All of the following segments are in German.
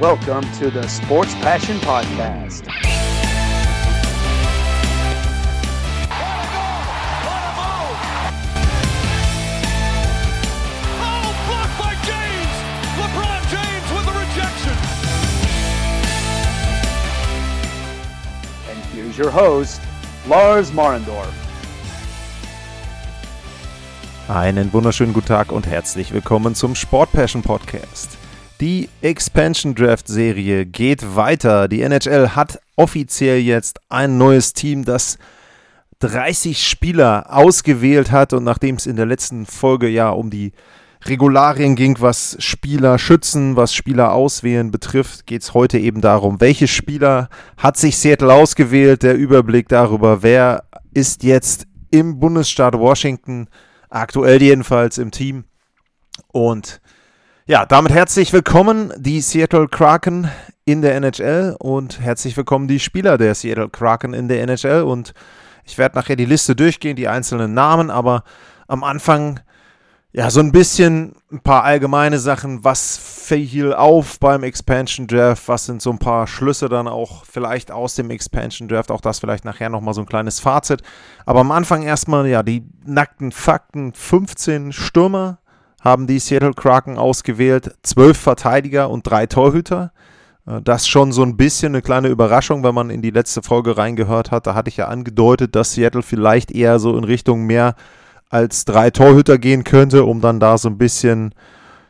Welcome to the Sports Passion Podcast. Oh, blocked by James! LeBron James with the rejection. And here's your host, Lars Marendorf. Einen wunderschönen guten Tag und herzlich willkommen zum Sport Passion Podcast. Die Expansion Draft Serie geht weiter. Die NHL hat offiziell jetzt ein neues Team, das 30 Spieler ausgewählt hat und nachdem es in der letzten Folge ja um die Regularien ging, was Spieler schützen, was Spieler auswählen betrifft, geht es heute eben darum, welche Spieler hat sich Seattle ausgewählt, der Überblick darüber, wer ist jetzt im Bundesstaat Washington, aktuell jedenfalls im Team. Und ja, damit herzlich willkommen die Seattle Kraken in der NHL und herzlich willkommen die Spieler der Seattle Kraken in der NHL und ich werde nachher die Liste durchgehen, die einzelnen Namen, aber am Anfang ja so ein bisschen ein paar allgemeine Sachen, was fiel auf beim Expansion Draft, was sind so ein paar Schlüsse dann auch vielleicht aus dem Expansion Draft, auch das vielleicht nachher nochmal so ein kleines Fazit, aber am Anfang erstmal ja die nackten Fakten, 15 Stürmer haben die Seattle Kraken ausgewählt, 12 Verteidiger und drei Torhüter. Äh, Das schon so ein bisschen eine kleine Überraschung, wenn man in die letzte Folge reingehört hat. Da hatte ich ja angedeutet, dass Seattle vielleicht eher so in Richtung mehr als drei Torhüter gehen könnte, um dann da so ein bisschen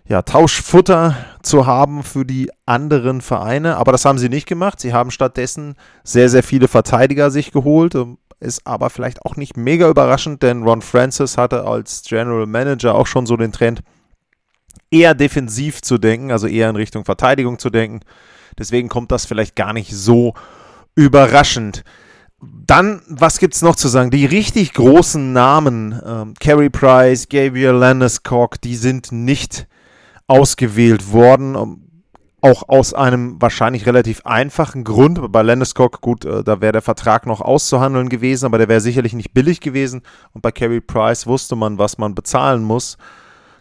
ja, Tauschfutter zu haben für die anderen Vereine. Aber das haben sie nicht gemacht. Sie haben stattdessen sehr, sehr viele Verteidiger sich geholt. Ähm, Ist aber vielleicht auch nicht mega überraschend, denn Ron Francis hatte als General Manager auch schon so den Trend, eher defensiv zu denken, also eher in Richtung Verteidigung zu denken. Deswegen kommt das vielleicht gar nicht so überraschend. Dann, was gibt es noch zu sagen? Die richtig großen Namen, ähm, Carey Price, Gabriel Landeskog, die sind nicht ausgewählt worden. Auch aus einem wahrscheinlich relativ einfachen Grund. Bei Landeskog, gut, äh, da wäre der Vertrag noch auszuhandeln gewesen, aber der wäre sicherlich nicht billig gewesen. Und bei Carey Price wusste man, was man bezahlen muss.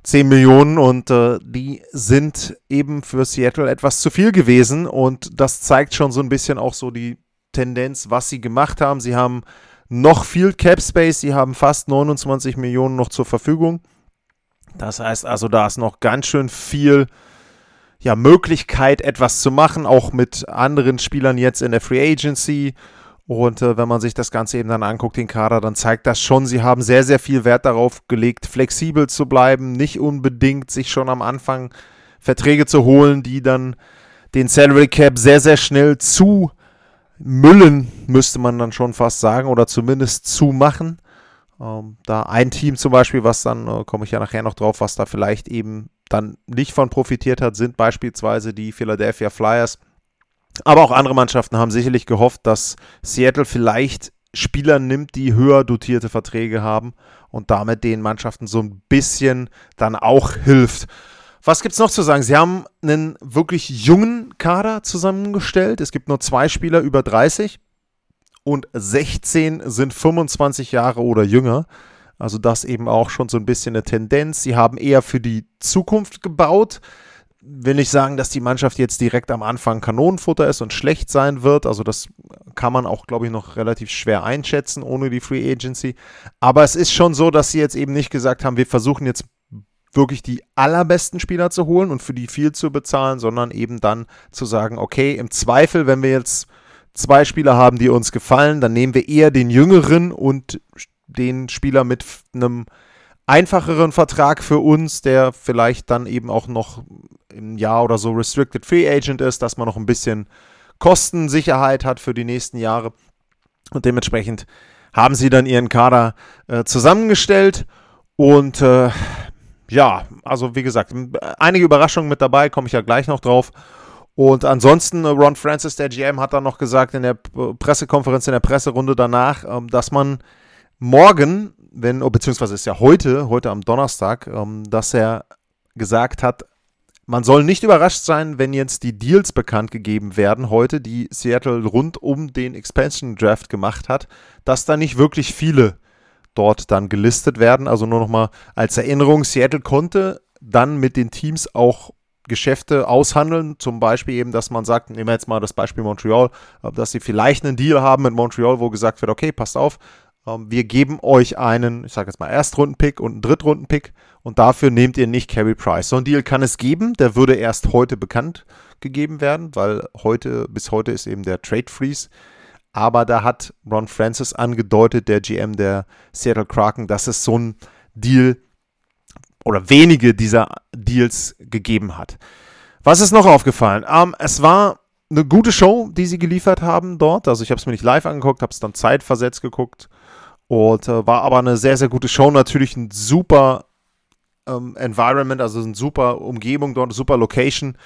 10 Millionen und äh, die sind eben für Seattle etwas zu viel gewesen und das zeigt schon so ein bisschen auch so die Tendenz, was sie gemacht haben. Sie haben noch viel Cap Space, sie haben fast 29 Millionen noch zur Verfügung. Das heißt also, da ist noch ganz schön viel ja, Möglichkeit, etwas zu machen, auch mit anderen Spielern jetzt in der Free Agency. Und äh, wenn man sich das Ganze eben dann anguckt, den Kader, dann zeigt das schon, sie haben sehr, sehr viel Wert darauf gelegt, flexibel zu bleiben, nicht unbedingt sich schon am Anfang Verträge zu holen, die dann den Salary Cap sehr, sehr schnell zu müllen, müsste man dann schon fast sagen, oder zumindest zu machen. Ähm, da ein Team zum Beispiel, was dann, äh, komme ich ja nachher noch drauf, was da vielleicht eben dann nicht von profitiert hat, sind beispielsweise die Philadelphia Flyers. Aber auch andere Mannschaften haben sicherlich gehofft, dass Seattle vielleicht Spieler nimmt, die höher dotierte Verträge haben und damit den Mannschaften so ein bisschen dann auch hilft. Was gibt es noch zu sagen? Sie haben einen wirklich jungen Kader zusammengestellt. Es gibt nur zwei Spieler über 30 und 16 sind 25 Jahre oder jünger. Also das eben auch schon so ein bisschen eine Tendenz. Sie haben eher für die Zukunft gebaut. Will nicht sagen, dass die Mannschaft jetzt direkt am Anfang Kanonenfutter ist und schlecht sein wird. Also das kann man auch, glaube ich, noch relativ schwer einschätzen ohne die Free Agency. Aber es ist schon so, dass sie jetzt eben nicht gesagt haben, wir versuchen jetzt wirklich die allerbesten Spieler zu holen und für die viel zu bezahlen, sondern eben dann zu sagen, okay, im Zweifel, wenn wir jetzt zwei Spieler haben, die uns gefallen, dann nehmen wir eher den jüngeren und den Spieler mit einem einfacheren Vertrag für uns, der vielleicht dann eben auch noch im Jahr oder so Restricted Free Agent ist, dass man noch ein bisschen Kostensicherheit hat für die nächsten Jahre. Und dementsprechend haben sie dann ihren Kader äh, zusammengestellt und äh, ja, also wie gesagt, einige Überraschungen mit dabei, komme ich ja gleich noch drauf. Und ansonsten, äh, Ron Francis, der GM, hat dann noch gesagt in der Pressekonferenz, in der Presserunde danach, ähm, dass man morgen, wenn, oh, beziehungsweise ist ja heute, heute am Donnerstag, ähm, dass er gesagt hat, man soll nicht überrascht sein, wenn jetzt die Deals bekannt gegeben werden heute, die Seattle rund um den Expansion Draft gemacht hat, dass da nicht wirklich viele dort dann gelistet werden. Also nur nochmal als Erinnerung, Seattle konnte dann mit den Teams auch Geschäfte aushandeln. Zum Beispiel eben, dass man sagt, nehmen wir jetzt mal das Beispiel Montreal, äh, dass sie vielleicht einen Deal haben mit Montreal, wo gesagt wird, okay, passt auf, ähm, wir geben euch einen, ich sage jetzt mal Erstrunden-Pick und einen Drittrunden-Pick und dafür nehmt ihr nicht Carey Price. So einen Deal kann es geben, der würde erst heute bekannt gegeben werden, weil heute, bis heute ist eben der Trade Freeze. Aber da hat Ron Francis angedeutet, der GM der Seattle Kraken, dass es so ein Deal oder wenige dieser Deals gegeben hat. Was ist noch aufgefallen? Ähm, es war eine gute Show, die sie geliefert haben dort. Also ich habe es mir nicht live angeguckt, habe es dann zeitversetzt geguckt und äh, war aber eine sehr, sehr gute Show. Natürlich ein super ähm, Environment, also eine super Umgebung dort, super Location.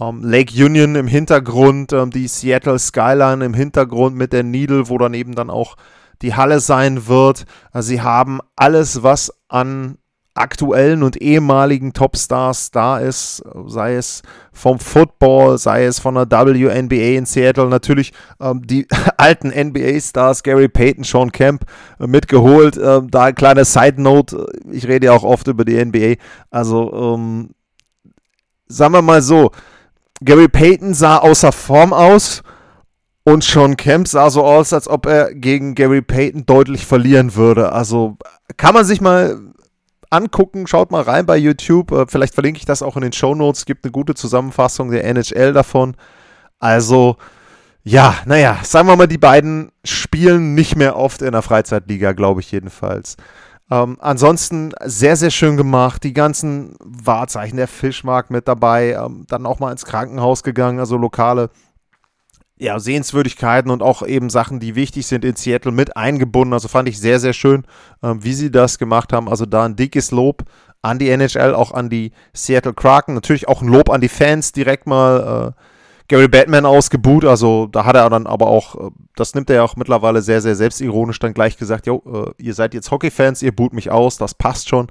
Ähm, Lake Union im Hintergrund, ähm, die Seattle Skyline im Hintergrund mit der Needle, wo daneben dann auch die Halle sein wird. Also sie haben alles, was an aktuellen und ehemaligen Topstars da ist, sei es vom Football, sei es von der WNBA in Seattle, natürlich ähm, die alten NBA-Stars, Gary Payton, Sean Kemp äh, mitgeholt. Äh, da ein kleiner Side-Note, ich rede ja auch oft über die NBA, also ähm, sagen wir mal so, Gary Payton sah außer Form aus und Sean Kemp sah so aus, als ob er gegen Gary Payton deutlich verlieren würde. Also kann man sich mal angucken, schaut mal rein bei YouTube. Äh, vielleicht verlinke ich das auch in den Show Notes. Es gibt eine gute Zusammenfassung der NHL davon. Also, ja, naja, sagen wir mal, die beiden spielen nicht mehr oft in der Freizeitliga, glaube ich jedenfalls. Ähm, ansonsten sehr, sehr schön gemacht. Die ganzen Wahrzeichen, der Fischmarkt mit dabei. Ähm, dann auch mal ins Krankenhaus gegangen, also lokale ja, Sehenswürdigkeiten und auch eben Sachen, die wichtig sind in Seattle mit eingebunden. Also fand ich sehr, sehr schön, ähm, wie sie das gemacht haben. Also da ein dickes Lob an die NHL, auch an die Seattle Kraken. Natürlich auch ein Lob an die Fans direkt mal. Äh, Gary Batman ausgebuht, also da hat er dann aber auch, äh, das nimmt er ja auch mittlerweile sehr, sehr selbstironisch dann gleich gesagt, jo, äh, ihr seid jetzt Hockey-Fans, ihr boot mich aus, das passt schon.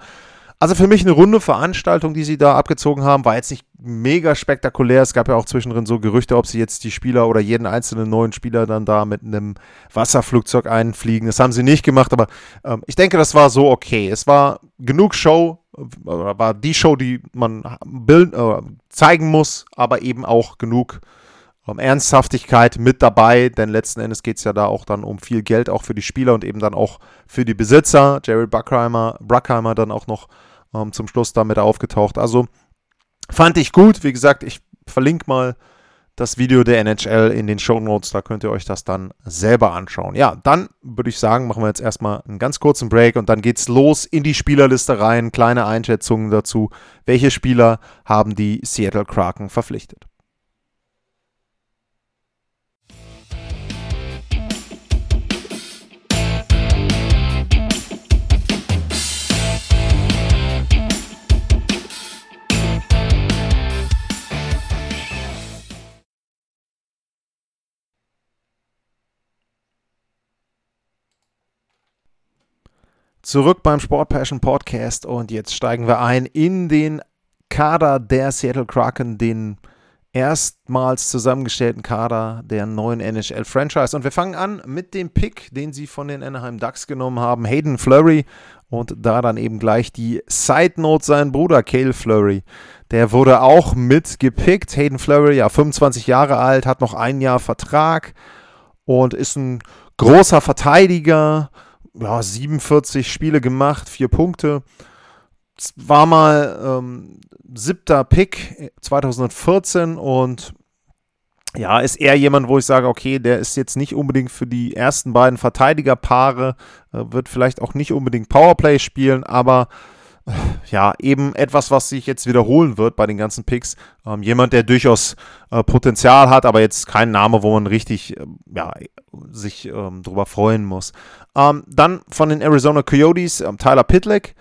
Also für mich eine runde Veranstaltung, die sie da abgezogen haben, war jetzt nicht mega spektakulär. Es gab ja auch zwischendrin so Gerüchte, ob sie jetzt die Spieler oder jeden einzelnen neuen Spieler dann da mit einem Wasserflugzeug einfliegen. Das haben sie nicht gemacht, aber ähm, ich denke, das war so okay. Es war genug Show, oder war die Show, die man bild, äh, zeigen muss, aber eben auch genug ähm, Ernsthaftigkeit mit dabei, denn letzten Endes geht es ja da auch dann um viel Geld, auch für die Spieler und eben dann auch für die Besitzer. Jerry Bruckheimer, Bruckheimer dann auch noch ähm, zum Schluss damit aufgetaucht. Also fand ich gut. Wie gesagt, ich verlinke mal das Video der NHL in den Show Notes. Da könnt ihr euch das dann selber anschauen. Ja, dann würde ich sagen, machen wir jetzt erstmal einen ganz kurzen Break und dann geht's los in die Spielerliste rein. Kleine Einschätzungen dazu. Welche Spieler haben die Seattle Kraken verpflichtet? Zurück beim Sport Passion Podcast und jetzt steigen wir ein in den Kader der Seattle Kraken, den erstmals zusammengestellten Kader der neuen NHL Franchise. Und wir fangen an mit dem Pick, den sie von den Anaheim Ducks genommen haben, Hayden Flurry. Und da dann eben gleich die Side Note, sein Bruder Cale Flurry. Der wurde auch mitgepickt. Hayden Flurry, ja, 25 Jahre alt, hat noch ein Jahr Vertrag und ist ein großer Verteidiger ja, 47 Spiele gemacht, vier Punkte. War mal ähm, siebter Pick 2014 und ja, ist eher jemand, wo ich sage, okay, der ist jetzt nicht unbedingt für die ersten beiden Verteidigerpaare, äh, wird vielleicht auch nicht unbedingt Powerplay spielen, aber ja, eben etwas, was sich jetzt wiederholen wird bei den ganzen Picks. Ähm, jemand, der durchaus äh, Potenzial hat, aber jetzt kein Name, wo man richtig äh, ja, sich ähm, drüber freuen muss. Ähm, dann von den Arizona Coyotes, ähm, Tyler Pitlick.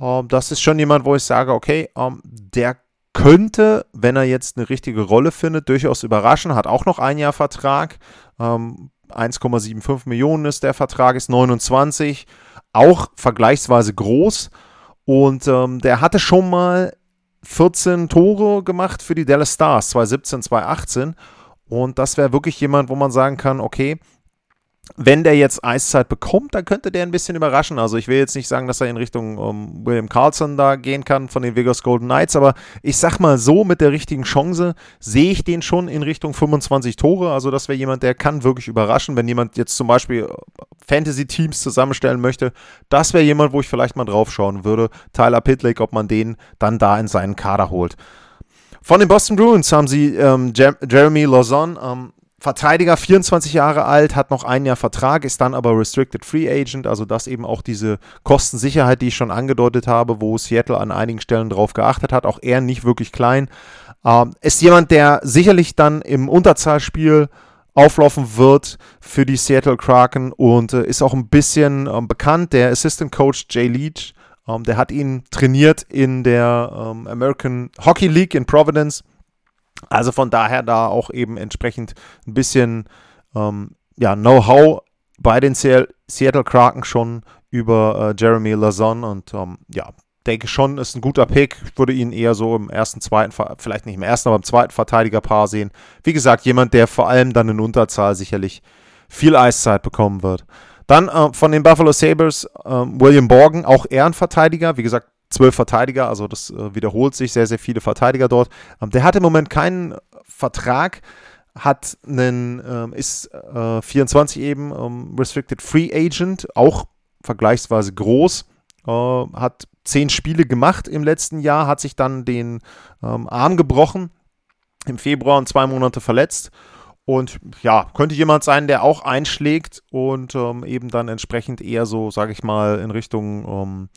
Ähm, das ist schon jemand, wo ich sage, okay, ähm, der könnte, wenn er jetzt eine richtige Rolle findet, durchaus überraschen. Hat auch noch ein Jahr Vertrag. 1,75 Millionen ist der Vertrag, ist 29. Auch vergleichsweise groß. Und ähm, der hatte schon mal 14 Tore gemacht für die Dallas Stars, 2017, 2018. Und das wäre wirklich jemand, wo man sagen kann, okay, wenn der jetzt Eiszeit bekommt, dann könnte der ein bisschen überraschen. Also ich will jetzt nicht sagen, dass er in Richtung um, ähm, William Carlson da gehen kann von den Vegas Golden Knights, aber ich sag mal so, mit der richtigen Chance sehe ich den schon in Richtung 25 Tore. Also das wäre jemand, der kann wirklich überraschen. Wenn jemand jetzt zum Beispiel äh, Fantasy-Teams zusammenstellen möchte, das wäre jemand, wo ich vielleicht mal drauf schauen würde. Tyler Pitlick, ob man den dann da in seinen Kader holt. Von den Boston Bruins haben sie ähm, Jeremy Lozon, ähm, Verteidiger, 24 Jahre alt, hat noch ein Jahr Vertrag, ist dann aber Restricted Free Agent, also das eben auch diese Kostensicherheit, die ich schon angedeutet habe, wo Seattle an einigen Stellen drauf geachtet hat, auch er nicht wirklich klein. Ähm, ist jemand, der sicherlich dann im Unterzahlspiel auflaufen wird für die Seattle Kraken und äh, ist auch ein bisschen ähm, bekannt. Der Assistant Coach Jay Leach, ähm, der hat ihn trainiert in der ähm, American Hockey League in Providence also von daher da auch eben entsprechend ein bisschen ähm, ja, Know-how bei den Seattle Kraken schon über äh, Jeremy Lazon und ähm, ja, denke schon, ist ein guter Pick. Ich würde ihn eher so im ersten, zweiten, vielleicht nicht im ersten, aber im zweiten Verteidigerpaar sehen. Wie gesagt, jemand, der vor allem dann in Unterzahl sicherlich viel Eiszeit bekommen wird. Dann äh, von den Buffalo Sabres äh, William Borgen, auch Ehrenverteidiger. Wie gesagt, zwölf Verteidiger, also das äh, wiederholt sich, sehr, sehr viele Verteidiger dort. Ähm, der hat im Moment keinen Vertrag, hat einen, ähm, ist äh, 24 eben, ähm, Restricted Free Agent, auch vergleichsweise groß, äh, hat zehn Spiele gemacht im letzten Jahr, hat sich dann den Arm gebrochen, im Februar und zwei Monate verletzt. Und ja, könnte jemand sein, der auch einschlägt und eben dann entsprechend eher so, sage ich mal, in Richtung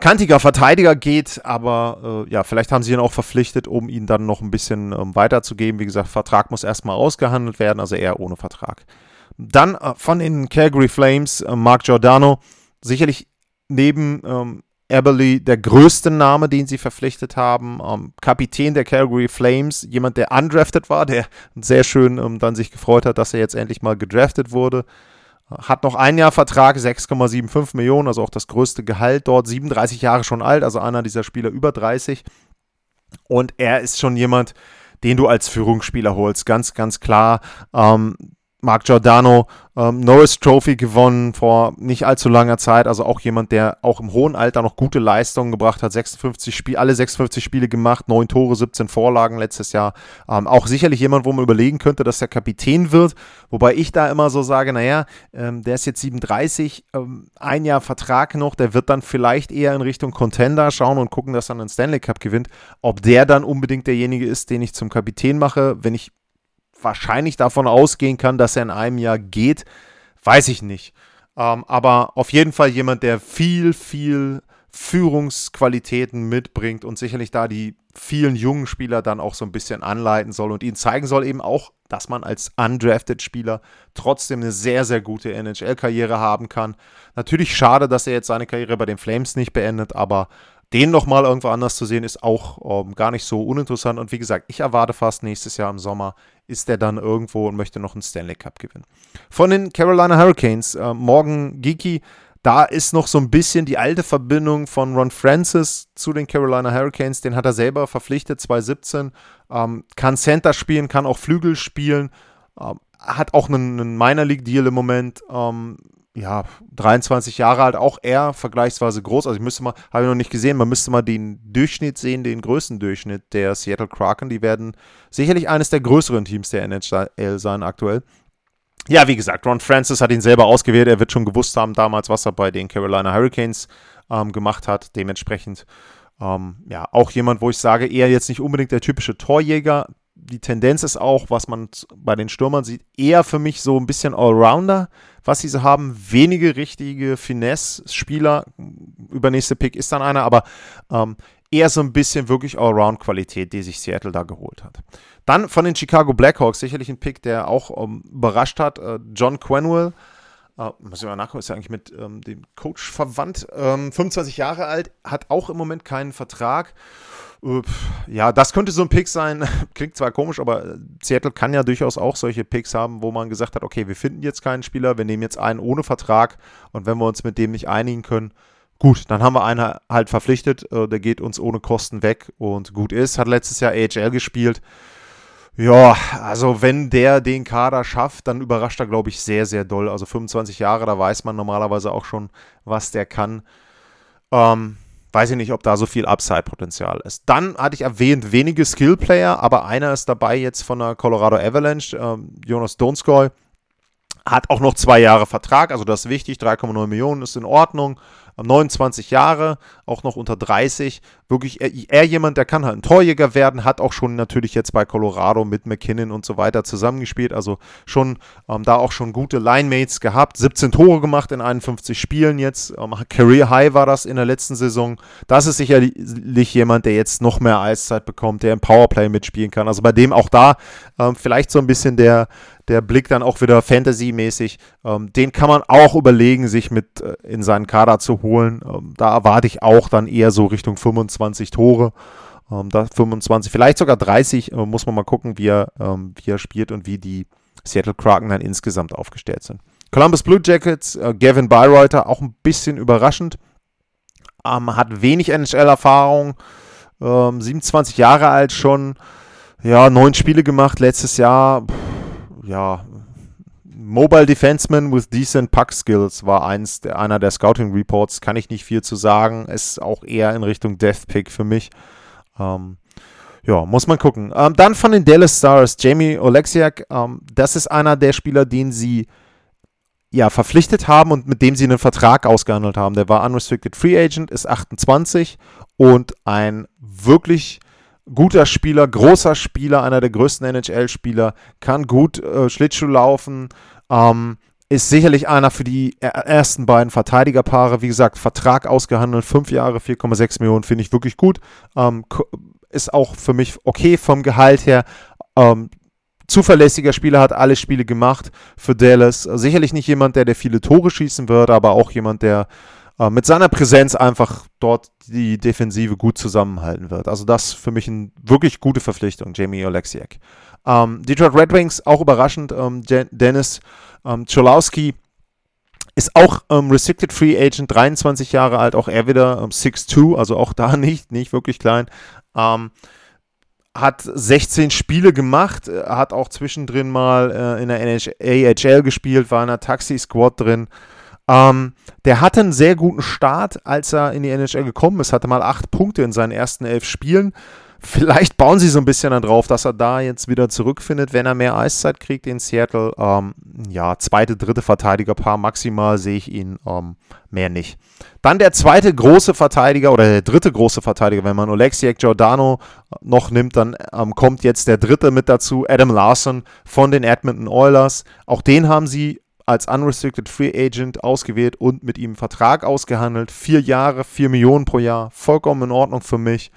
kantiger Verteidiger geht, aber äh, ja, vielleicht haben sie ihn auch verpflichtet, um ihn dann noch ein bisschen ähm, weiterzugeben. Wie gesagt, Vertrag muss erstmal ausgehandelt werden, also eher ohne Vertrag. Dann äh, von den Calgary Flames, äh, Mark Giordano, sicherlich neben ähm, Eberly der größte Name, den sie verpflichtet haben. Ähm, Kapitän der Calgary Flames, jemand, der undrafted war, der sehr schön ähm, dann sich gefreut hat, dass er jetzt endlich mal gedraftet wurde. Hat noch ein Jahr Vertrag, 6,75 Millionen, also auch das größte Gehalt dort, 37 Jahre schon alt, also einer dieser Spieler über 30. Und er ist schon jemand, den du als Führungsspieler holst, ganz, ganz klar. Ähm, Mark Giordano ähm, Norris Trophy gewonnen vor nicht allzu langer Zeit. Also auch jemand, der auch im hohen Alter noch gute Leistungen gebracht hat. 56 Spiel, alle 56 Spiele gemacht, 9 Tore, 17 Vorlagen letztes Jahr. Ähm, auch sicherlich jemand, wo man überlegen könnte, dass er Kapitän wird. Wobei ich da immer so sage, naja, ähm, der ist jetzt 37, ähm, ein Jahr Vertrag noch, der wird dann vielleicht eher in Richtung Contender schauen und gucken, dass er einen Stanley Cup gewinnt. Ob der dann unbedingt derjenige ist, den ich zum Kapitän mache, wenn ich wahrscheinlich davon ausgehen kann, dass er in einem Jahr geht, weiß ich nicht. Ähm, aber auf jeden Fall jemand, der viel, viel Führungsqualitäten mitbringt und sicherlich da die vielen jungen Spieler dann auch so ein bisschen anleiten soll und ihnen zeigen soll eben auch, dass man als undrafted Spieler trotzdem eine sehr, sehr gute NHL-Karriere haben kann. Natürlich schade, dass er jetzt seine Karriere bei den Flames nicht beendet, aber den nochmal irgendwo anders zu sehen, ist auch ähm, gar nicht so uninteressant. Und wie gesagt, ich erwarte fast nächstes Jahr im Sommer ist er dann irgendwo und möchte noch einen Stanley Cup gewinnen. Von den Carolina Hurricanes, äh, Morgan Geeky, da ist noch so ein bisschen die alte Verbindung von Ron Francis zu den Carolina Hurricanes. Den hat er selber verpflichtet, 2017. Ähm, kann Center spielen, kann auch Flügel spielen. Ähm, hat auch einen, einen Minor League Deal im Moment. Ähm, ja, 23 Jahre alt, auch er vergleichsweise groß. Also ich müsste mal, habe ich noch nicht gesehen, man müsste mal den Durchschnitt sehen, den größten Durchschnitt der Seattle Kraken. Die werden sicherlich eines der größeren Teams der NHL sein aktuell. Ja, wie gesagt, Ron Francis hat ihn selber ausgewählt. Er wird schon gewusst haben damals, was er bei den Carolina Hurricanes ähm, gemacht hat. Dementsprechend ähm, ja auch jemand, wo ich sage, eher jetzt nicht unbedingt der typische Torjäger, die Tendenz ist auch, was man bei den Stürmern sieht, eher für mich so ein bisschen Allrounder, was sie so haben. Wenige richtige Finesse-Spieler. Übernächste Pick ist dann einer, aber ähm, eher so ein bisschen wirklich Allround-Qualität, die sich Seattle da geholt hat. Dann von den Chicago Blackhawks, sicherlich ein Pick, der auch ähm, überrascht hat. Äh, John Quenwell. Uh, muss ich mal nachgucken, ist ja eigentlich mit ähm, dem Coach verwandt. Ähm, 25 Jahre alt, hat auch im Moment keinen Vertrag. Ja, das könnte so ein Pick sein. Klingt zwar komisch, aber Seattle kann ja durchaus auch solche Picks haben, wo man gesagt hat, okay, wir finden jetzt keinen Spieler, wir nehmen jetzt einen ohne Vertrag und wenn wir uns mit dem nicht einigen können, gut, dann haben wir einen halt verpflichtet, äh, der geht uns ohne Kosten weg und gut ist. Hat letztes Jahr AHL gespielt. Ja, also wenn der den Kader schafft, dann überrascht er, glaube ich, sehr, sehr doll. Also 25 Jahre, da weiß man normalerweise auch schon, was der kann. Ähm, weiß ich nicht, ob da so viel Upside-Potenzial ist. Dann hatte ich erwähnt, wenige Skill-Player, aber einer ist dabei jetzt von der Colorado Avalanche, ähm, Jonas Donskoy. Hat auch noch zwei Jahre Vertrag, also das ist wichtig, 3,9 Millionen ist in Ordnung. 29 Jahre, auch noch unter 30. Wirklich eher, jemand, der kann halt ein Torjäger werden, hat auch schon natürlich jetzt bei Colorado mit McKinnon und so weiter zusammengespielt. Also schon ähm, da auch schon gute Linemates gehabt. 17 Tore gemacht in 51 Spielen jetzt. Ähm, Career High war das in der letzten Saison. Das ist sicherlich jemand, der jetzt noch mehr Eiszeit bekommt, der im Powerplay mitspielen kann. Also bei dem auch da ähm, vielleicht so ein bisschen der der Blick dann auch wieder Fantasy-mäßig. Ähm, den kann man auch überlegen, sich mit äh, in seinen Kader zu holen. Ähm, da erwarte ich auch dann eher so Richtung 25 Tore. Ähm, da 25, vielleicht sogar 30, äh, muss man mal gucken, wie er, ähm, wie er spielt und wie die Seattle Kraken dann insgesamt aufgestellt sind. Columbus Blue Jackets, äh, Gavin Byreuther, auch ein bisschen überraschend. Ähm, hat wenig NHL-Erfahrung, 27 ähm, Jahre alt schon, ja, neun Spiele gemacht letztes Jahr. Pff, ja, Mobile Defenseman with decent Puck Skills war eins, einer der Scouting Reports. Kann ich nicht viel zu sagen. Ist auch eher in Richtung Death Pick für mich. Ähm, ja, muss man gucken. Ähm, dann von den Dallas Stars, Jamie Oleksiak. Ähm, das ist einer der Spieler, den sie ja, verpflichtet haben und mit dem sie einen Vertrag ausgehandelt haben. Der war Unrestricted Free Agent, ist 28 und ein wirklich guter Spieler, großer Spieler, einer der größten NHL-Spieler, kann gut äh, Schlittschuh laufen, ähm, ist sicherlich einer für die ersten beiden Verteidigerpaare. Wie gesagt, Vertrag ausgehandelt, fünf Jahre, 4,6 Millionen, finde ich wirklich gut. Ähm, ist auch für mich okay vom Gehalt her. Ähm, zuverlässiger Spieler, hat alle Spiele gemacht für Dallas. Sicherlich nicht jemand, der, der viele Tore schießen wird, aber auch jemand, der äh, mit seiner Präsenz einfach dort die Defensive gut zusammenhalten wird. Also das für mich eine wirklich gute Verpflichtung, Jamie Oleksiak. Ähm, Detroit Red Wings, auch überraschend, ähm, Dennis ähm, Cholowski ist auch ähm, Restricted Free Agent, 23 Jahre alt, auch er wieder ähm, 6'2, also auch da nicht, nicht wirklich klein. Ähm, hat 16 Spiele gemacht, äh, hat auch zwischendrin mal äh, in der AHL gespielt, war in der Taxi-Squad drin. Ähm, der hatte einen sehr guten Start, als er in die NHL gekommen ist. Hatte mal acht Punkte in seinen ersten elf Spielen. Vielleicht bauen sie so ein bisschen dann drauf, dass er da jetzt wieder zurückfindet, wenn er mehr Eiszeit kriegt in Seattle. Ähm, ja, zweite, dritte Verteidigerpaar maximal sehe ich ihn ähm, mehr nicht. Dann der zweite große Verteidiger oder der dritte große Verteidiger, wenn man Oleksiak Giordano noch nimmt, dann ähm, kommt jetzt der dritte mit dazu, Adam Larson von den Edmonton Oilers. Auch den haben sie als Unrestricted Free Agent ausgewählt und mit ihm einen Vertrag ausgehandelt. Vier Jahre, vier Millionen pro Jahr, vollkommen in Ordnung für mich.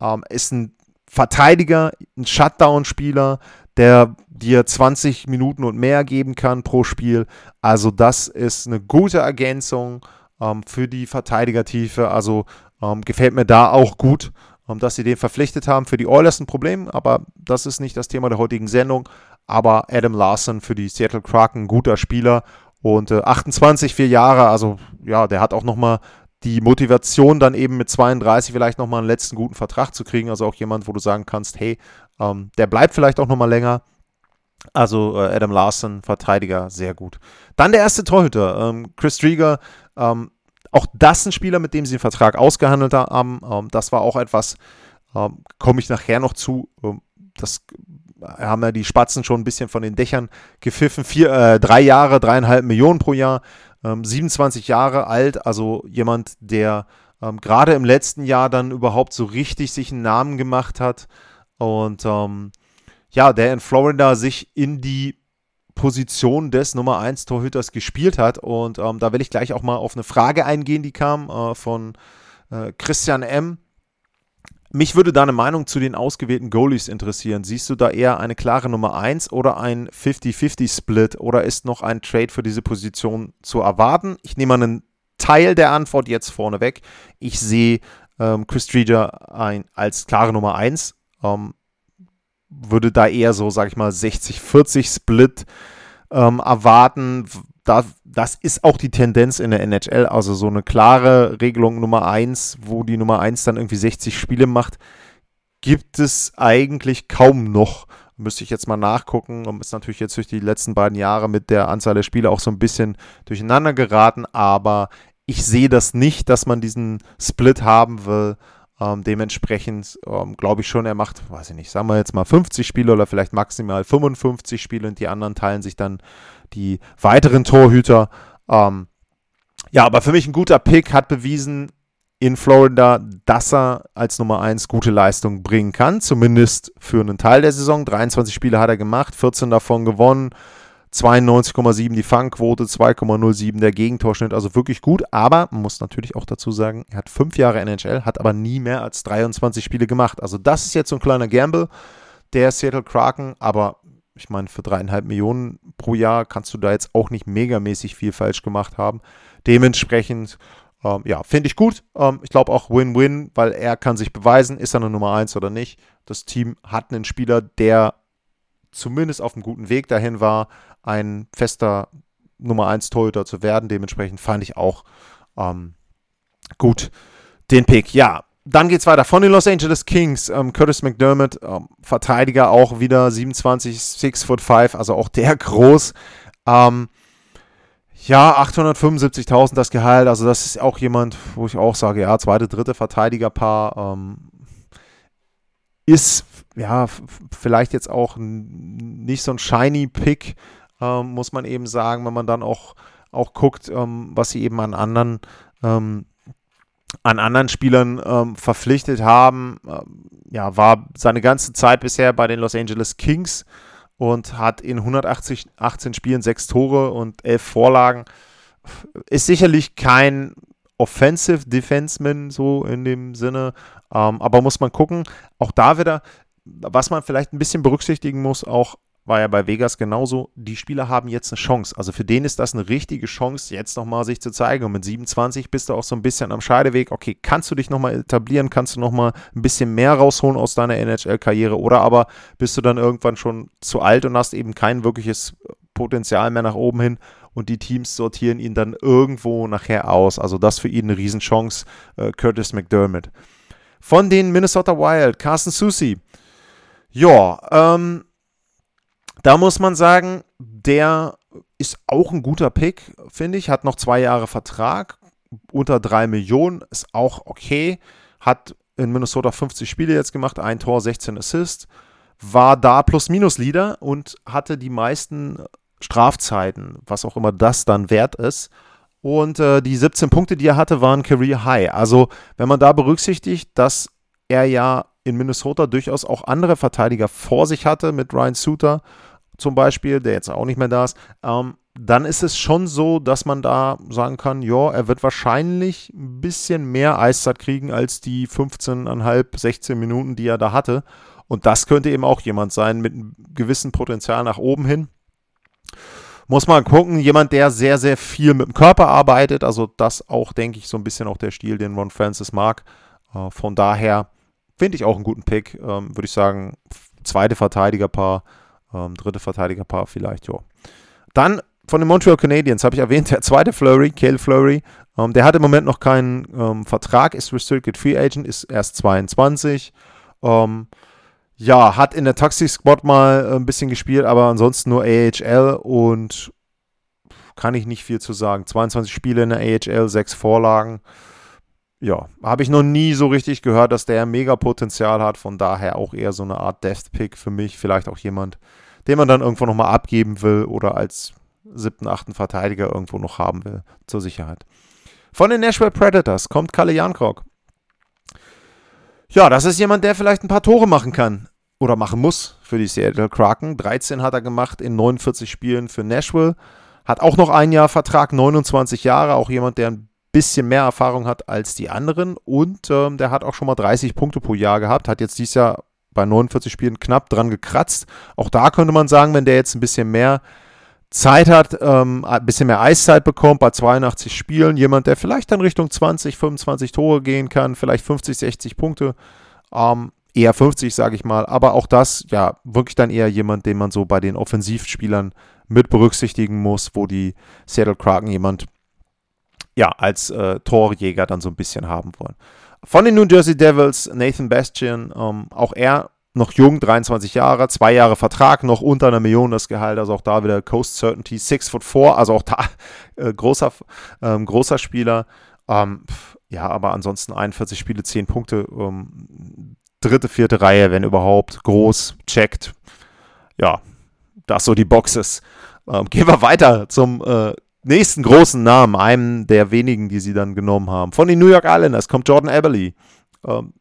Ähm, ist ein Verteidiger, ein Shutdown-Spieler, der dir 20 Minuten und mehr geben kann pro Spiel. Also das ist eine gute Ergänzung ähm, für die Verteidigertiefe. Also ähm, gefällt mir da auch gut, ähm, dass sie den verpflichtet haben. Für die Oilers ein Problem, aber das ist nicht das Thema der heutigen Sendung. Aber Adam Larson für die Seattle Kraken, guter Spieler und äh, 28, vier Jahre, also ja, der hat auch nochmal die Motivation, dann eben mit 32 vielleicht nochmal einen letzten guten Vertrag zu kriegen. Also auch jemand, wo du sagen kannst, hey, ähm, der bleibt vielleicht auch nochmal länger. Also äh, Adam Larson, Verteidiger, sehr gut. Dann der erste Torhüter, ähm, Chris Drieger. Ähm, auch das ein Spieler, mit dem sie einen Vertrag ausgehandelt haben. Ähm, das war auch etwas, ähm, komme ich nachher noch zu. Ähm, das haben ja die Spatzen schon ein bisschen von den Dächern gepfiffen. Vier, äh, drei Jahre, dreieinhalb Millionen pro Jahr, ähm, 27 Jahre alt, also jemand, der ähm, gerade im letzten Jahr dann überhaupt so richtig sich einen Namen gemacht hat und ähm, ja, der in Florida sich in die Position des Nummer 1 Torhüters gespielt hat. Und ähm, da will ich gleich auch mal auf eine Frage eingehen, die kam äh, von äh, Christian M. Mich würde deine Meinung zu den ausgewählten Goalies interessieren. Siehst du da eher eine klare Nummer 1 oder ein 50-50-Split oder ist noch ein Trade für diese Position zu erwarten? Ich nehme einen Teil der Antwort jetzt vorneweg. Ich sehe ähm, Chris Treger ein, als klare Nummer 1. Ähm, würde da eher so, sag ich mal, 60-40-Split ähm, erwarten, da, das ist auch die Tendenz in der NHL, also so eine klare Regelung Nummer 1, wo die Nummer 1 dann irgendwie 60 Spiele macht, gibt es eigentlich kaum noch. Müsste ich jetzt mal nachgucken und ist natürlich jetzt durch die letzten beiden Jahre mit der Anzahl der Spiele auch so ein bisschen durcheinander geraten, aber ich sehe das nicht, dass man diesen Split haben will. Ähm, dementsprechend ähm, glaube ich schon, er macht, weiß ich nicht, sagen wir jetzt mal 50 Spiele oder vielleicht maximal 55 Spiele und die anderen teilen sich dann die weiteren Torhüter. Ähm, ja, aber für mich ein guter Pick, hat bewiesen in Florida, dass er als Nummer 1 gute Leistung bringen kann, zumindest für einen Teil der Saison. 23 Spiele hat er gemacht, 14 davon gewonnen. 92,7 die Fangquote, 2,07 der Gegentorschnitt, also wirklich gut. Aber man muss natürlich auch dazu sagen, er hat fünf Jahre NHL, hat aber nie mehr als 23 Spiele gemacht. Also das ist jetzt so ein kleiner Gamble der Seattle Kraken, aber ich meine, für dreieinhalb Millionen pro Jahr kannst du da jetzt auch nicht megamäßig viel falsch gemacht haben. Dementsprechend, ähm, ja, finde ich gut. Ähm, ich glaube auch Win-Win, weil er kann sich beweisen, ist er eine Nummer 1 oder nicht. Das Team hat einen Spieler, der zumindest auf einem guten Weg dahin war, ein fester Nummer 1 Torhüter zu werden. Dementsprechend fand ich auch ähm, gut den Pick. Ja, dann geht es weiter von den Los Angeles Kings. Ähm, Curtis McDermott, ähm, Verteidiger auch wieder 27, 6 foot 5, also auch der groß. Ähm, ja, 875.000 das Gehalt, also das ist auch jemand, wo ich auch sage, ja, zweite, dritte Verteidigerpaar ähm, ist ja vielleicht jetzt auch nicht so ein shiny Pick, ähm, muss man eben sagen, wenn man dann auch, auch guckt, ähm, was sie eben an anderen, ähm, an anderen Spielern ähm, verpflichtet haben. Ähm, ja, war seine ganze Zeit bisher bei den Los Angeles Kings und hat in 180, 18 Spielen sechs Tore und elf Vorlagen. Ist sicherlich kein Offensive Defenseman so in dem Sinne, ähm, aber muss man gucken. Auch da wieder, was man vielleicht ein bisschen berücksichtigen muss, auch war ja bei Vegas genauso. Die Spieler haben jetzt eine Chance. Also für den ist das eine richtige Chance, jetzt nochmal sich zu zeigen. Und mit 27 bist du auch so ein bisschen am Scheideweg. Okay, kannst du dich nochmal etablieren? Kannst du nochmal ein bisschen mehr rausholen aus deiner NHL-Karriere? Oder aber bist du dann irgendwann schon zu alt und hast eben kein wirkliches Potenzial mehr nach oben hin und die Teams sortieren ihn dann irgendwo nachher aus. Also das für ihn eine Riesenchance, äh, Curtis McDermott. Von den Minnesota Wild, Carsten Susi. Ja, ähm, da muss man sagen, der ist auch ein guter Pick, finde ich. Hat noch zwei Jahre Vertrag, unter drei Millionen, ist auch okay. Hat in Minnesota 50 Spiele jetzt gemacht, ein Tor, 16 Assists. War da Plus-Minus-Leader und hatte die meisten Strafzeiten, was auch immer das dann wert ist. Und äh, die 17 Punkte, die er hatte, waren Career High. Also, wenn man da berücksichtigt, dass er ja in Minnesota durchaus auch andere Verteidiger vor sich hatte, mit Ryan Suter zum Beispiel, der jetzt auch nicht mehr da ist, ähm, dann ist es schon so, dass man da sagen kann, ja, er wird wahrscheinlich ein bisschen mehr Eiszeit kriegen als die 15,5, 16 Minuten, die er da hatte. Und das könnte eben auch jemand sein mit einem gewissen Potenzial nach oben hin. Muss man gucken, jemand, der sehr, sehr viel mit dem Körper arbeitet. Also das auch, denke ich, so ein bisschen auch der Stil, den Ron Francis mag. Äh, von daher finde ich auch einen guten Pick. Ähm, Würde ich sagen, zweite Verteidigerpaar ähm, dritte Verteidigerpaar vielleicht, ja. Dann von den Montreal Canadiens habe ich erwähnt, der zweite Flurry, Cale Flurry. Ähm, der hat im Moment noch keinen ähm, Vertrag, ist Restricted Free Agent, ist erst 22. Ähm, ja, hat in der Taxi Squad mal äh, ein bisschen gespielt, aber ansonsten nur AHL und kann ich nicht viel zu sagen. 22 Spiele in der AHL, 6 Vorlagen. Ja, habe ich noch nie so richtig gehört, dass der mega Potenzial hat. Von daher auch eher so eine Art Death Pick für mich. Vielleicht auch jemand, den man dann irgendwo nochmal abgeben will oder als siebten, achten Verteidiger irgendwo noch haben will, zur Sicherheit. Von den Nashville Predators kommt Kalle Jankrock. Ja, das ist jemand, der vielleicht ein paar Tore machen kann oder machen muss für die Seattle Kraken. 13 hat er gemacht in 49 Spielen für Nashville. Hat auch noch ein Jahr Vertrag, 29 Jahre. Auch jemand, der ein bisschen mehr Erfahrung hat als die anderen. Und ähm, der hat auch schon mal 30 Punkte pro Jahr gehabt. Hat jetzt dieses Jahr bei 49 Spielen knapp dran gekratzt. Auch da könnte man sagen, wenn der jetzt ein bisschen mehr Zeit hat, ähm, ein bisschen mehr Eiszeit bekommt bei 82 Spielen, jemand, der vielleicht dann Richtung 20, 25 Tore gehen kann, vielleicht 50, 60 Punkte, ähm, eher 50, sage ich mal, aber auch das, ja, wirklich dann eher jemand, den man so bei den Offensivspielern mit berücksichtigen muss, wo die Seattle Kraken jemand, ja, als äh, Torjäger dann so ein bisschen haben wollen. Von den New Jersey Devils, Nathan Bastian, ähm, auch er noch jung, 23 Jahre, zwei Jahre Vertrag, noch unter einer Million das Gehalt, also auch da wieder Coast Certainty, 6 foot 4, also auch da äh, großer, ähm, großer Spieler. Ähm, ja, aber ansonsten 41 Spiele, 10 Punkte, ähm, dritte, vierte Reihe, wenn überhaupt, groß, checkt. Ja, das so die Boxes. Ähm, gehen wir weiter zum äh, nächsten großen Namen, einem der wenigen, die sie dann genommen haben. Von den New York Islanders kommt Jordan Eberly. Ähm,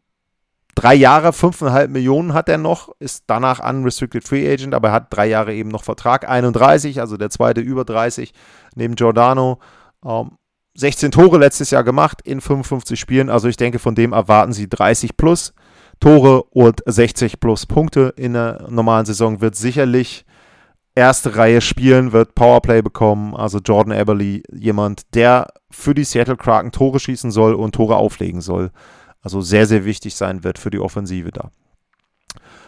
drei Jahre, 5,5 Millionen hat er noch, ist danach unrestricted free agent, aber er hat drei Jahre eben noch Vertrag. 31, also der zweite über 30, neben Giordano. Ähm, 16 Tore letztes Jahr gemacht in 55 Spielen. Also ich denke, von dem erwarten sie 30 plus Tore und 60 plus Punkte in der normalen Saison. Wird sicherlich erste Reihe spielen, wird Powerplay bekommen. Also Jordan Eberly, jemand, der für die Seattle Kraken Tore schießen soll und Tore auflegen soll. Also sehr, sehr wichtig sein wird für die Offensive da.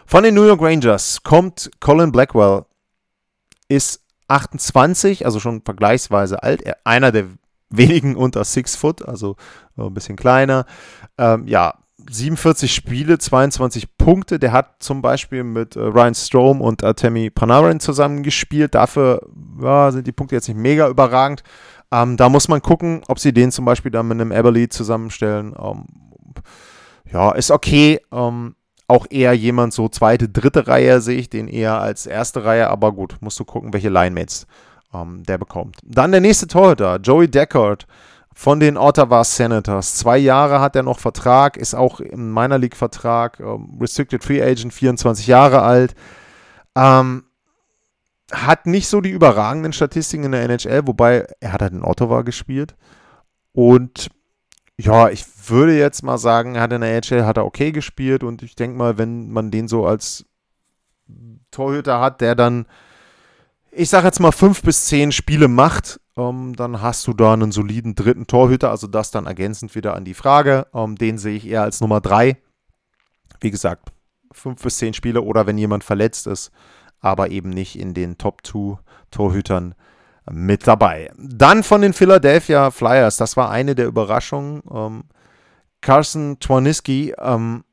Von den New York Rangers kommt Colin Blackwell, ist 28, also schon vergleichsweise alt, einer der wenigen unter 6 Foot, also ein bisschen kleiner. Ähm, ja, 47 Spiele, 22 Punkte. Der hat zum Beispiel mit äh, Ryan Strom und Artemi Panarin zusammengespielt. Dafür ja, sind die Punkte jetzt nicht mega überragend. Ähm, da muss man gucken, ob sie den zum Beispiel dann mit einem Eberly zusammenstellen. Ähm, ja, ist okay. Ähm, auch eher jemand so zweite, dritte Reihe sehe ich den eher als erste Reihe, aber gut, musst du gucken, welche Linemates ähm, der bekommt. Dann der nächste Torhüter, Joey Deckard von den Ottawa Senators. Zwei Jahre hat er noch Vertrag, ist auch im Minor League Vertrag, ähm, Restricted Free Agent, 24 Jahre alt. Ähm, hat nicht so die überragenden Statistiken in der NHL, wobei er hat halt in Ottawa gespielt. Und ja, ich würde jetzt mal sagen, er hat in der NHL hat er okay gespielt und ich denke mal, wenn man den so als Torhüter hat, der dann, ich sage jetzt mal fünf bis zehn Spiele macht, ähm, dann hast du da einen soliden dritten Torhüter, also das dann ergänzend wieder an die Frage. Ähm, den sehe ich eher als Nummer drei. Wie gesagt, fünf bis zehn Spiele oder wenn jemand verletzt ist, aber eben nicht in den Top 2 Torhütern mit dabei. Dann von den Philadelphia Flyers, das war eine der Überraschungen. Ähm, Carson Twaniski, ähm,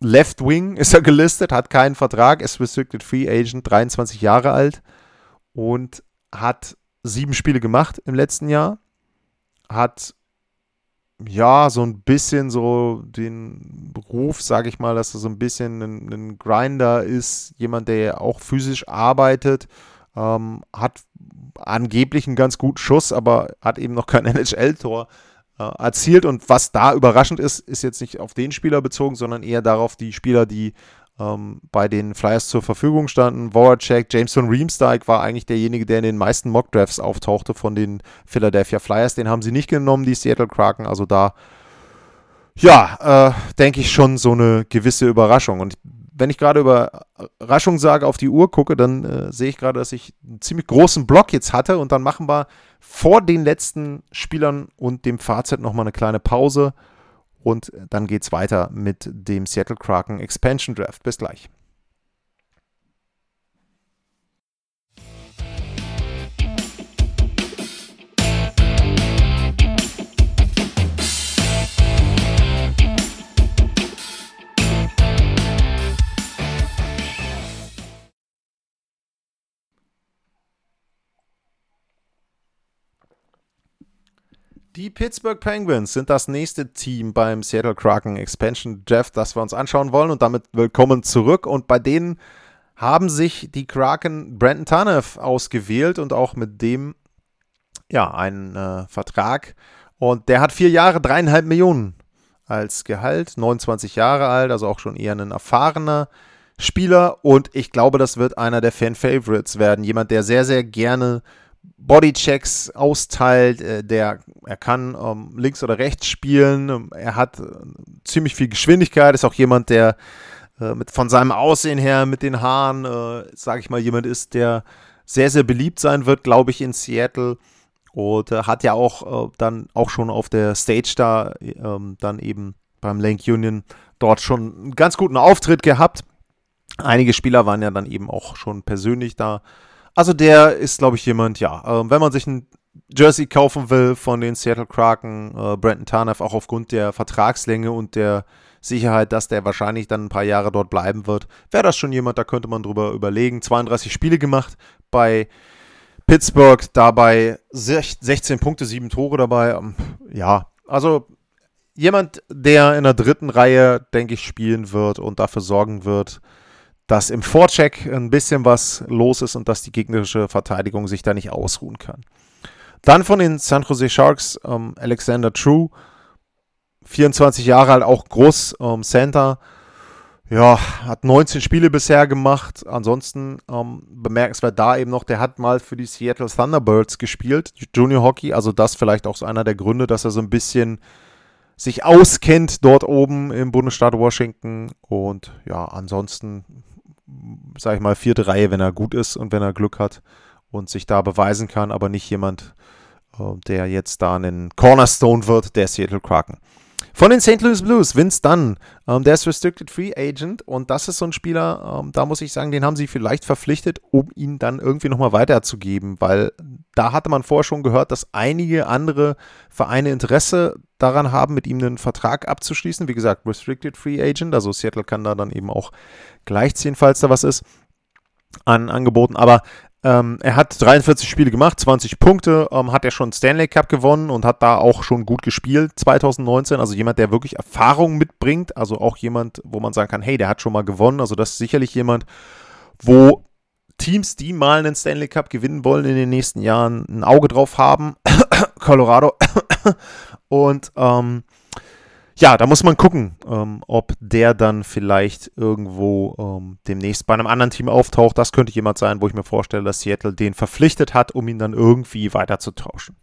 Left Wing ist er gelistet, hat keinen Vertrag, ist Restricted Free Agent, 23 Jahre alt und hat sieben Spiele gemacht im letzten Jahr. Hat ja so ein bisschen so den Ruf, sage ich mal, dass er so ein bisschen ein, ein Grinder ist, jemand, der auch physisch arbeitet, ähm, hat angeblich einen ganz guten Schuss, aber hat eben noch kein NHL-Tor äh, erzielt. Und was da überraschend ist, ist jetzt nicht auf den Spieler bezogen, sondern eher darauf die Spieler, die ähm, bei den Flyers zur Verfügung standen. Voracek, Jameson Reamstike war eigentlich derjenige, der in den meisten Mockdrafts auftauchte von den Philadelphia Flyers. Den haben sie nicht genommen, die Seattle Kraken. Also da, ja, äh, denke ich schon so eine gewisse Überraschung. Und wenn ich gerade über Überraschung sage, auf die Uhr gucke, dann äh, sehe ich gerade, dass ich einen ziemlich großen Block jetzt hatte. Und dann machen wir vor den letzten Spielern und dem Fazit nochmal eine kleine Pause und dann geht es weiter mit dem Seattle Kraken Expansion Draft. Bis gleich. Die Pittsburgh Penguins sind das nächste Team beim Seattle Kraken Expansion Draft, das wir uns anschauen wollen. Und damit willkommen zurück. Und bei denen haben sich die Kraken Brandon Tanev ausgewählt und auch mit dem ja einen äh, Vertrag. Und der hat vier Jahre, dreieinhalb Millionen als Gehalt, 29 Jahre alt, also auch schon eher ein erfahrener Spieler. Und ich glaube, das wird einer der Fan-Favorites werden. Jemand, der sehr, sehr gerne Bodychecks austeilt, äh, der er kann ähm, links oder rechts spielen, er hat äh, ziemlich viel Geschwindigkeit, ist auch jemand, der äh, mit, von seinem Aussehen her mit den Haaren, äh, sage ich mal, jemand ist, der sehr, sehr beliebt sein wird, glaube ich, in Seattle. Und äh, hat ja auch äh, dann auch schon auf der Stage da ähm, dann eben beim Lake Union dort schon einen ganz guten Auftritt gehabt. Einige Spieler waren ja dann eben auch schon persönlich da also der ist, glaube ich, jemand, ja, äh, wenn man sich einen Jersey kaufen will von den Seattle Kraken, äh, Brandon Tarnaff, auch aufgrund der Vertragslänge und der Sicherheit, dass der wahrscheinlich dann ein paar Jahre dort bleiben wird, wäre das schon jemand, da könnte man drüber überlegen. 32 Spiele gemacht bei Pittsburgh, dabei 16 Punkte, 7 Tore dabei. Ähm, ja, also jemand, der in der dritten Reihe, denke ich, spielen wird und dafür sorgen wird, dass im Vorcheck ein bisschen was los ist und dass die gegnerische Verteidigung sich da nicht ausruhen kann. Dann von den San Jose Sharks ähm, Alexander True, 24 Jahre alt, auch groß, ähm, Center. Ja, hat 19 Spiele bisher gemacht. Ansonsten ähm, bemerkenswert da eben noch, der hat mal für die Seattle Thunderbirds gespielt, Junior Hockey. Also das vielleicht auch so einer der Gründe, dass er so ein bisschen sich auskennt dort oben im Bundesstaat Washington. Und ja, ansonsten, sage ich mal, vierte Reihe, wenn er gut ist und wenn er Glück hat und sich da beweisen kann, aber nicht jemand, äh, der jetzt da ein Cornerstone wird, der Seattle Kraken. Von den St. Louis Blues, Vince Dunn, ähm, der ist Restricted Free Agent und das ist so ein Spieler, ähm, da muss ich sagen, den haben sie vielleicht verpflichtet, um ihn dann irgendwie nochmal weiterzugeben, weil da hatte man vorher schon gehört, dass einige andere Vereine Interesse daran haben, mit ihm einen Vertrag abzuschließen. Wie gesagt, Restricted Free Agent, also Seattle kann da dann eben auch gleichziehen, falls da was ist an Angeboten. Aber ähm, er hat 43 Spiele gemacht, 20 Punkte, ähm, hat er schon Stanley Cup gewonnen und hat da auch schon gut gespielt 2019. Also jemand, der wirklich Erfahrung mitbringt, also auch jemand, wo man sagen kann, hey, der hat schon mal gewonnen. Also das ist sicherlich jemand, wo Teams, die mal einen Stanley Cup gewinnen wollen in den nächsten Jahren, ein Auge drauf haben. Colorado. und ähm, ja, da muss man gucken, ähm, ob der dann vielleicht irgendwo ähm, demnächst bei einem anderen Team auftaucht. Das könnte jemand sein, wo ich mir vorstelle, dass Seattle den verpflichtet hat, um ihn dann irgendwie weiterzutauschen.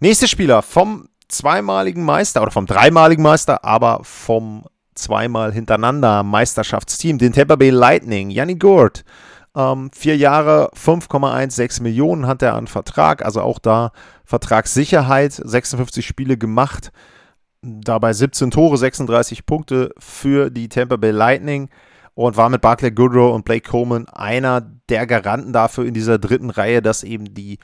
Nächster Spieler vom zweimaligen Meister oder vom dreimaligen Meister, aber vom zweimal hintereinander Meisterschaftsteam, den Tampa Bay Lightning, Yanni Gurt. Ähm, vier Jahre, 5,16 Millionen hat er an Vertrag, also auch da Vertragssicherheit, 56 Spiele gemacht dabei 17 Tore, 36 Punkte für die Tampa Bay Lightning und war mit Barclay Goodrow und Blake Coleman einer der Garanten dafür in dieser dritten Reihe, dass eben die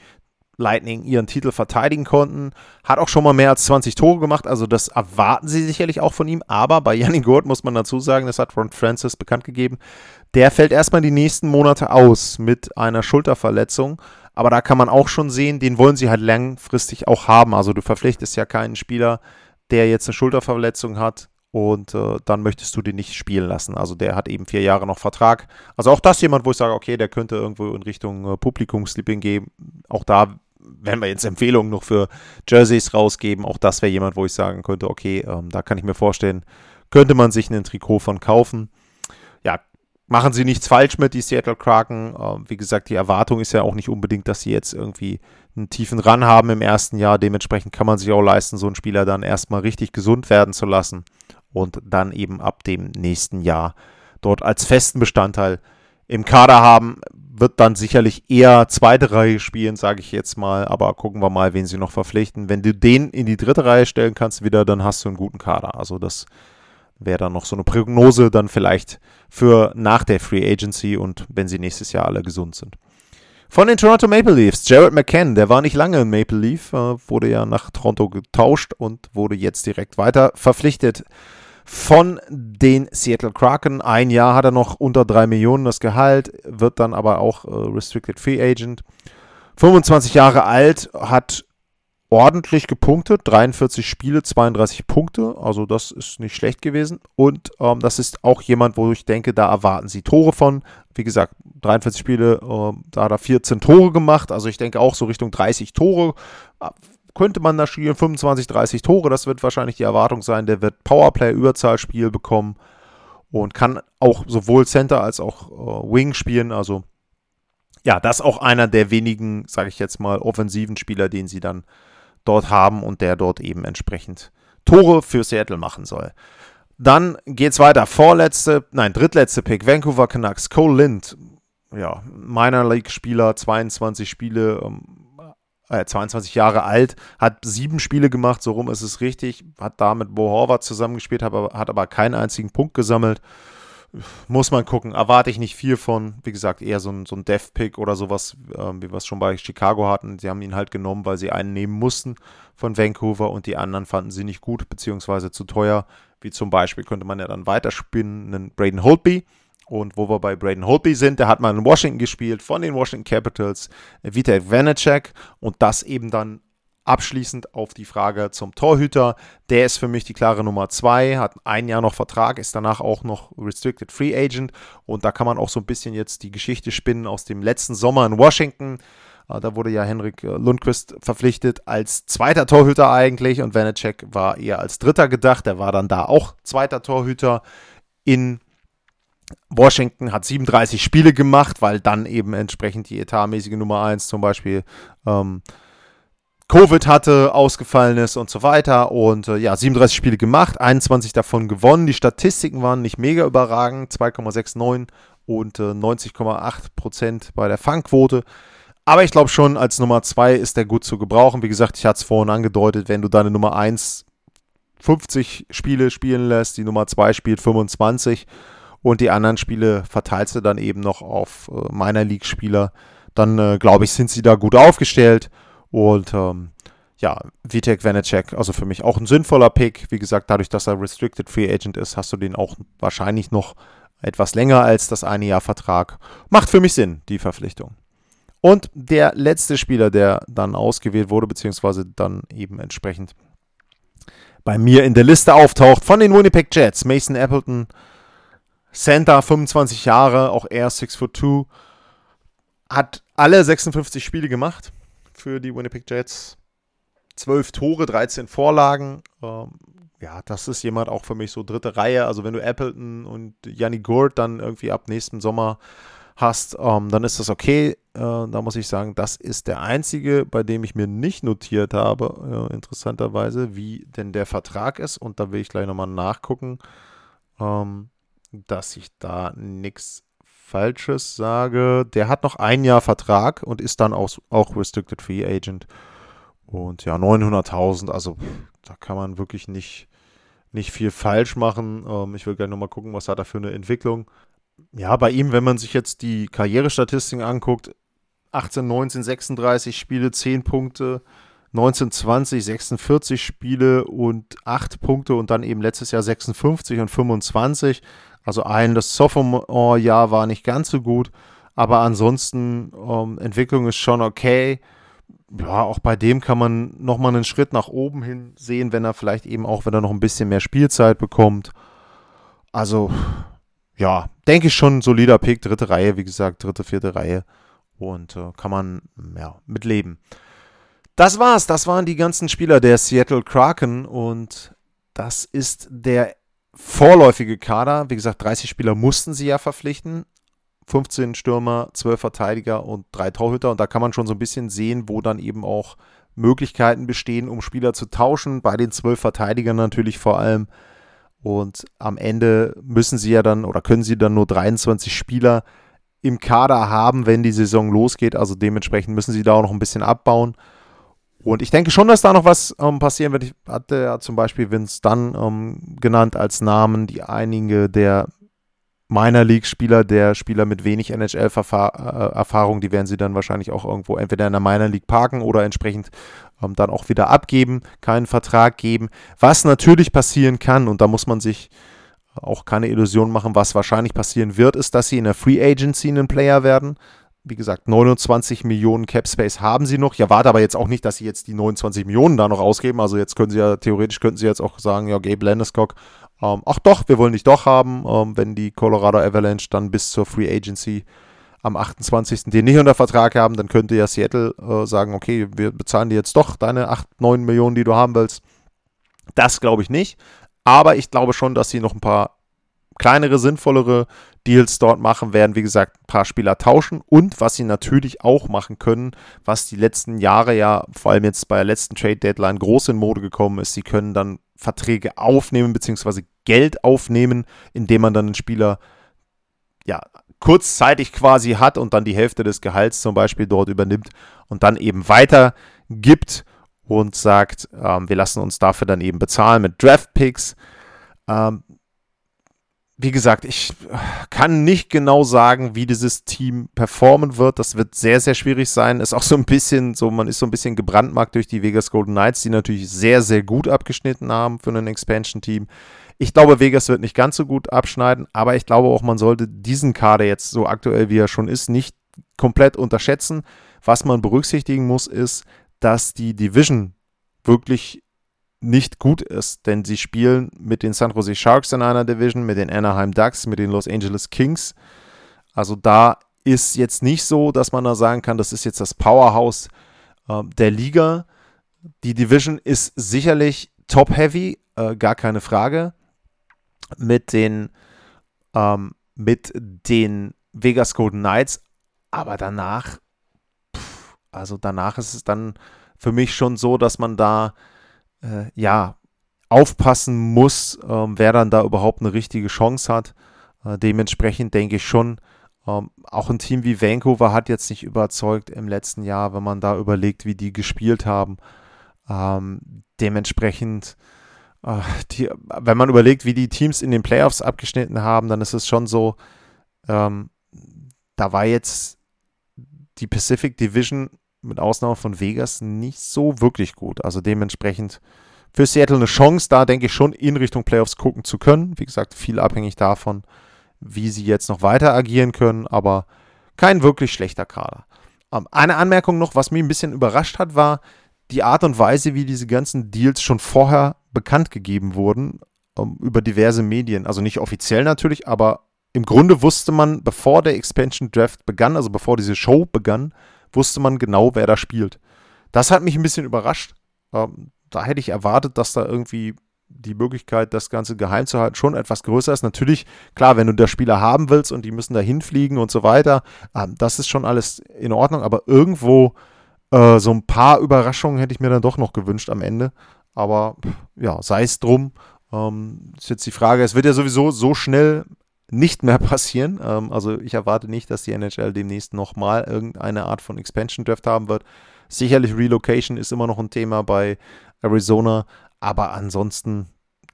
Lightning ihren Titel verteidigen konnten. Hat auch schon mal mehr als 20 Tore gemacht, also das erwarten sie sicherlich auch von ihm. Aber bei Yannick Gurt muss man dazu sagen, das hat Ron Francis bekannt gegeben, der fällt erstmal die nächsten Monate aus mit einer Schulterverletzung. Aber da kann man auch schon sehen, den wollen sie halt langfristig auch haben. Also du verpflichtest ja keinen Spieler, der jetzt eine Schulterverletzung hat und äh, dann möchtest du den nicht spielen lassen. Also der hat eben vier Jahre noch Vertrag. Also auch das jemand, wo ich sage, okay, der könnte irgendwo in Richtung äh, Publikumsliebling gehen. Auch da werden wir jetzt Empfehlungen noch für Jerseys rausgeben. Auch das wäre jemand, wo ich sagen könnte, okay, ähm, da kann ich mir vorstellen, könnte man sich ein Trikot von kaufen. Machen sie nichts falsch mit, die Seattle Kraken. Ähm, wie gesagt, die Erwartung ist ja auch nicht unbedingt, dass sie jetzt irgendwie einen tiefen Run haben im ersten Jahr. Dementsprechend kann man sich auch leisten, so einen Spieler dann erstmal richtig gesund werden zu lassen und dann eben ab dem nächsten Jahr dort als festen Bestandteil im Kader haben. Wird dann sicherlich eher zweite Reihe spielen, sage ich jetzt mal. Aber gucken wir mal, wen sie noch verpflichten. Wenn du den in die dritte Reihe stellen kannst wieder, dann hast du einen guten Kader. Also das wäre dann noch so eine Prognose dann vielleicht für nach der Free Agency und wenn sie nächstes Jahr alle gesund sind. Von den Toronto Maple Leafs, Jared McCann, der war nicht lange in Maple Leaf, äh, wurde ja nach Toronto getauscht und wurde jetzt direkt weiter verpflichtet von den Seattle Kraken. Ein Jahr hat er noch unter 3 Millionen das Gehalt, wird dann aber auch äh, Restricted Free Agent. 25 Jahre alt, hat ordentlich gepunktet, 43 Spiele, 32 Punkte, also das ist nicht schlecht gewesen. Und ähm, das ist auch jemand, wo ich denke, da erwarten sie Tore von. Wie gesagt, 43 Spiele, äh, da hat er 14 Tore gemacht, also ich denke auch so Richtung 30 Tore. Könnte man da spielen, 25, 30 Tore, das wird wahrscheinlich die Erwartung sein. Der wird Powerplay-Überzahlspiel bekommen und kann auch sowohl Center als auch äh, Wing spielen, also ja, das ist auch einer der wenigen, sage ich jetzt mal, offensiven Spieler, den sie dann dort haben und der dort eben entsprechend Tore für Seattle machen soll. Dann geht's weiter. Vorletzte, nein, drittletzte Pick. Vancouver Canucks. Cole Lind. Ja, Minor League Spieler, 22 Spiele, äh, 22 Jahre alt, hat sieben Spiele gemacht, so rum ist es richtig. Hat da mit Bo Horvath zusammengespielt, hat aber, hat aber keinen einzigen Punkt gesammelt. Muss man gucken. Erwarte ich nicht viel von. Wie gesagt, eher so ein, so ein Dev-Pick oder sowas, äh, wie wir es schon bei Chicago hatten. Sie haben ihn halt genommen, weil sie einen nehmen mussten von Vancouver und die anderen fanden sie nicht gut, beziehungsweise zu teuer. Wie zum Beispiel könnte man ja dann weiterspinnen, einen Braden Holtby. Und wo wir bei Braden Holtby sind, der hat mal in Washington gespielt, von den Washington Capitals, Vitek Vanacek und das eben dann Abschließend auf die Frage zum Torhüter. Der ist für mich die klare Nummer zwei, hat ein Jahr noch Vertrag, ist danach auch noch Restricted Free Agent. Und da kann man auch so ein bisschen jetzt die Geschichte spinnen aus dem letzten Sommer in Washington. Äh, da wurde ja Henrik äh, Lundqvist verpflichtet als zweiter Torhüter eigentlich und Vanacek war eher als dritter gedacht. Der war dann da auch zweiter Torhüter in Washington hat 37 Spiele gemacht, weil dann eben entsprechend die etatmäßige Nummer 1 zum Beispiel ähm, Covid hatte, ausgefallen ist und so weiter. Und äh, ja, 37 Spiele gemacht, 21 davon gewonnen. Die Statistiken waren nicht mega überragend, 2,69 und äh, 90,8% bei der Fangquote. Aber ich glaube schon, als Nummer 2 ist der gut zu gebrauchen. Wie gesagt, ich hatte es vorhin angedeutet, wenn du deine Nummer 1 50 Spiele spielen lässt, die Nummer 2 spielt 25 und die anderen Spiele verteilst du dann eben noch auf äh, meiner League-Spieler, dann äh, glaube ich, sind sie da gut aufgestellt. Und ähm, ja, Vitek Vanacek, also für mich auch ein sinnvoller Pick. Wie gesagt, dadurch, dass er Restricted Free Agent ist, hast du den auch wahrscheinlich noch etwas länger als das eine Jahr Vertrag. Macht für mich Sinn, die Verpflichtung. Und der letzte Spieler, der dann ausgewählt wurde, beziehungsweise dann eben entsprechend bei mir in der Liste auftaucht, von den Winnipeg Jets, Mason Appleton, Center, 25 Jahre, auch er 6 foot 2, hat alle 56 Spiele gemacht für die Winnipeg Jets. 12 Tore, 13 Vorlagen. Ähm, ja, das ist jemand auch für mich so dritte Reihe. Also wenn du Appleton und Janni Gurt dann irgendwie ab nächsten Sommer hast, ähm, dann ist das okay. Äh, da muss ich sagen, das ist der einzige, bei dem ich mir nicht notiert habe, äh, interessanterweise, wie denn der Vertrag ist. Und da will ich gleich nochmal nachgucken, ähm, dass ich da nichts Falsches sage, der hat noch ein Jahr Vertrag und ist dann auch, auch Restricted Free Agent. Und ja, 900.000, also da kann man wirklich nicht, nicht viel falsch machen. Ähm, ich will gerne nochmal gucken, was hat er für eine Entwicklung. Ja, bei ihm, wenn man sich jetzt die Karrierestatistiken anguckt, 18, 19, 36 Spiele, 10 Punkte, 19, 20, 46 Spiele und 8 Punkte und dann eben letztes Jahr 56 und 25. Also ein, das Sophomore-Jahr war nicht ganz so gut, aber ansonsten ähm, Entwicklung ist schon okay. Ja, auch bei dem kann man nochmal einen Schritt nach oben hin sehen, wenn er vielleicht eben auch, wenn er noch ein bisschen mehr Spielzeit bekommt. Also, ja, denke ich schon solider Pick, dritte Reihe, wie gesagt, dritte, vierte Reihe. Und äh, kann man, ja, mitleben. Das war's. Das waren die ganzen Spieler der Seattle Kraken und das ist der vorläufige Kader. Wie gesagt, 30 Spieler mussten sie ja verpflichten. 15 Stürmer, 12 Verteidiger und 3 Torhüter. Und da kann man schon so ein bisschen sehen, wo dann eben auch Möglichkeiten bestehen, um Spieler zu tauschen. Bei den 12 Verteidigern natürlich vor allem. Und am Ende müssen sie ja dann oder können sie dann nur 23 Spieler im Kader haben, wenn die Saison losgeht. Also dementsprechend müssen sie da auch noch ein bisschen abbauen. Und ich denke schon, dass da noch was ähm, passieren wird. Ich hatte ja zum Beispiel Vince Dunn ähm, genannt als Namen, die einige der Minor League-Spieler, der Spieler mit wenig NHL-Erfahrung, die werden sie dann wahrscheinlich auch irgendwo entweder in der Minor League parken oder entsprechend ähm, dann auch wieder abgeben, keinen Vertrag geben. Was natürlich passieren kann, und da muss man sich auch keine Illusion machen, was wahrscheinlich passieren wird, ist, dass sie in der Free Agency einen Player werden wie gesagt, 29 Millionen Cap Space haben sie noch. Ich erwarte aber jetzt auch nicht, dass sie jetzt die 29 Millionen da noch ausgeben. Also jetzt können sie ja, theoretisch könnten sie jetzt auch sagen, ja, Gabe Landeskog, ähm, ach doch, wir wollen dich doch haben, ähm, wenn die Colorado Avalanche dann bis zur Free Agency am 28. den nicht unter Vertrag haben, dann könnte ja Seattle äh, sagen, okay, wir bezahlen dir jetzt doch deine 8, 9 Millionen, die du haben willst. Das glaube ich nicht. Aber ich glaube schon, dass sie noch ein paar kleinere, sinnvollere Deals dort machen werden. Wie gesagt, ein paar Spieler tauschen und was sie natürlich auch machen können, was die letzten Jahre ja, vor allem jetzt bei der letzten Trade Deadline groß in Mode gekommen ist, sie können dann Verträge aufnehmen bzw. Geld aufnehmen, indem man dann einen Spieler ja kurzzeitig quasi hat und dann die Hälfte des Gehalts zum Beispiel dort übernimmt und dann eben weitergibt und sagt, ähm, wir lassen uns dafür dann eben bezahlen mit Draft Picks. Ähm, wie gesagt, ich kann nicht genau sagen, wie dieses Team performen wird. Das wird sehr, sehr schwierig sein. Ist auch so ein bisschen so, man ist so ein bisschen gebrandmarkt durch die Vegas Golden Knights, die natürlich sehr, sehr gut abgeschnitten haben für ein Expansion-Team. Ich glaube, Vegas wird nicht ganz so gut abschneiden, aber ich glaube auch, man sollte diesen Kader jetzt so aktuell, wie er schon ist, nicht komplett unterschätzen. Was man berücksichtigen muss, ist, dass die Division wirklich nicht gut ist, denn sie spielen mit den San Jose Sharks in einer Division, mit den Anaheim Ducks, mit den Los Angeles Kings. Also da ist jetzt nicht so, dass man da sagen kann, das ist jetzt das Powerhouse äh, der Liga. Die Division ist sicherlich top-heavy, äh, gar keine Frage. Mit den, ähm, mit den Vegas Golden Knights, aber danach, pff, also danach ist es dann für mich schon so, dass man da äh, ja, aufpassen muss, ähm, wer dann da überhaupt eine richtige Chance hat. Äh, dementsprechend denke ich schon, ähm, auch ein Team wie Vancouver hat jetzt nicht überzeugt im letzten Jahr, wenn man da überlegt, wie die gespielt haben. Ähm, dementsprechend, äh, die, wenn man überlegt, wie die Teams in den Playoffs abgeschnitten haben, dann ist es schon so, ähm, da war jetzt die Pacific Division mit Ausnahme von Vegas nicht so wirklich gut. Also dementsprechend für Seattle eine Chance, da denke ich schon in Richtung Playoffs gucken zu können. Wie gesagt, viel abhängig davon, wie sie jetzt noch weiter agieren können, aber kein wirklich schlechter Kader. Ähm, eine Anmerkung noch, was mich ein bisschen überrascht hat, war die Art und Weise, wie diese ganzen Deals schon vorher bekannt gegeben wurden ähm, über diverse Medien. Also nicht offiziell natürlich, aber im Grunde wusste man, bevor der Expansion Draft begann, also bevor diese Show begann, wusste man genau, wer da spielt. Das hat mich ein bisschen überrascht. Ähm, da hätte ich erwartet, dass da irgendwie die Möglichkeit, das Ganze geheim zu halten, schon etwas größer ist. Natürlich, klar, wenn du da Spieler haben willst und die müssen da hinfliegen und so weiter, ähm, das ist schon alles in Ordnung, aber irgendwo äh, so ein paar Überraschungen hätte ich mir dann doch noch gewünscht am Ende. Aber ja, sei es drum. Ähm, ist jetzt die Frage, es wird ja sowieso so schnell nicht mehr passieren. Ähm, also ich erwarte nicht, dass die NHL demnächst nochmal irgendeine Art von Expansion Draft haben wird. Sicherlich Relocation ist immer noch ein Thema bei Arizona, aber ansonsten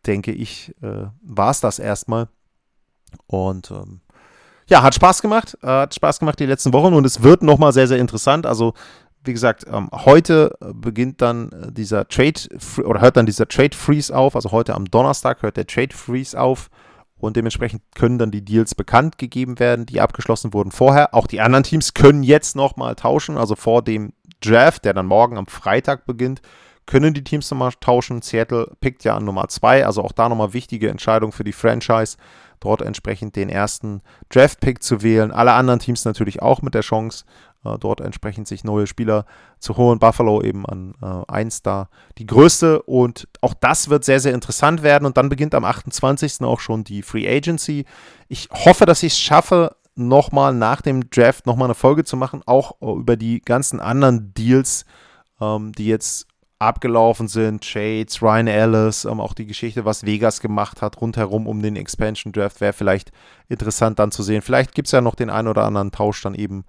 denke ich, äh, war es das erstmal. Und ähm, ja, hat Spaß gemacht. Äh, hat Spaß gemacht die letzten Wochen und es wird nochmal sehr, sehr interessant. Also, wie gesagt, ähm, heute beginnt dann äh, dieser Trade oder hört dann dieser Trade Freeze auf. Also heute am Donnerstag hört der Trade Freeze auf und dementsprechend können dann die Deals bekannt gegeben werden, die abgeschlossen wurden vorher. Auch die anderen Teams können jetzt nochmal tauschen, also vor dem Draft, der dann morgen am Freitag beginnt, können die Teams nochmal tauschen. Seattle pickt ja an Nummer 2, also auch da nochmal wichtige Entscheidung für die Franchise, dort entsprechend den ersten Draft-Pick zu wählen. Alle anderen Teams natürlich auch mit der Chance, dort entsprechend sich neue Spieler zu holen. Buffalo eben an äh, 1 da die größte und auch das wird sehr, sehr interessant werden und dann beginnt am 28. auch schon die Free Agency. Ich hoffe, dass ich es schaffe, nochmal nach dem Draft nochmal eine Folge zu machen, auch äh, über die ganzen anderen Deals, ähm, die jetzt abgelaufen sind, Shades, Ryan Ellis, ähm, auch die Geschichte, was Vegas gemacht hat, rundherum um den Expansion Draft, wäre vielleicht interessant dann zu sehen. Vielleicht gibt es ja noch den einen oder anderen Tausch dann eben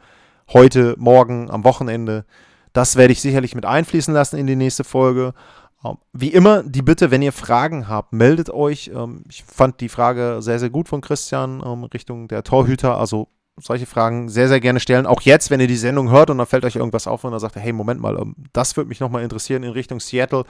heute, morgen, am Wochenende. Das werde ich sicherlich mit einfließen lassen in die nächste Folge. Ähm, wie immer, die Bitte, wenn ihr Fragen habt, meldet euch. Ähm, ich fand die Frage sehr, sehr gut von Christian ähm, Richtung der Torhüter. Also solche Fragen sehr, sehr gerne stellen. Auch jetzt, wenn ihr die Sendung hört und dann fällt euch irgendwas auf und dann sagt ihr, hey, Moment mal, das würde mich nochmal interessieren in Richtung Seattle.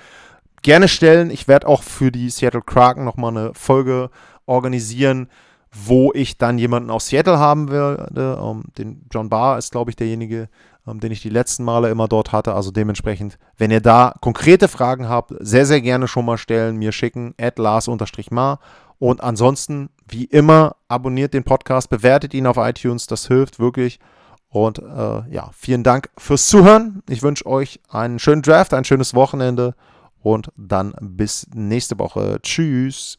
Gerne stellen. Ich werde auch für die Seattle Kraken nochmal eine Folge organisieren wo ich dann jemanden aus Seattle haben werde. Ähm, den John Barr ist, glaube ich, derjenige, ähm, den ich die letzten Male immer dort hatte. Also dementsprechend, wenn ihr da konkrete Fragen habt, sehr, sehr gerne schon mal stellen, mir schicken, at Lars-Mar. Und ansonsten, wie immer, abonniert den Podcast, bewertet ihn auf iTunes, das hilft wirklich. Und äh, ja, vielen Dank fürs Zuhören. Ich wünsche euch einen schönen Draft, ein schönes Wochenende und dann bis nächste Woche. Tschüss.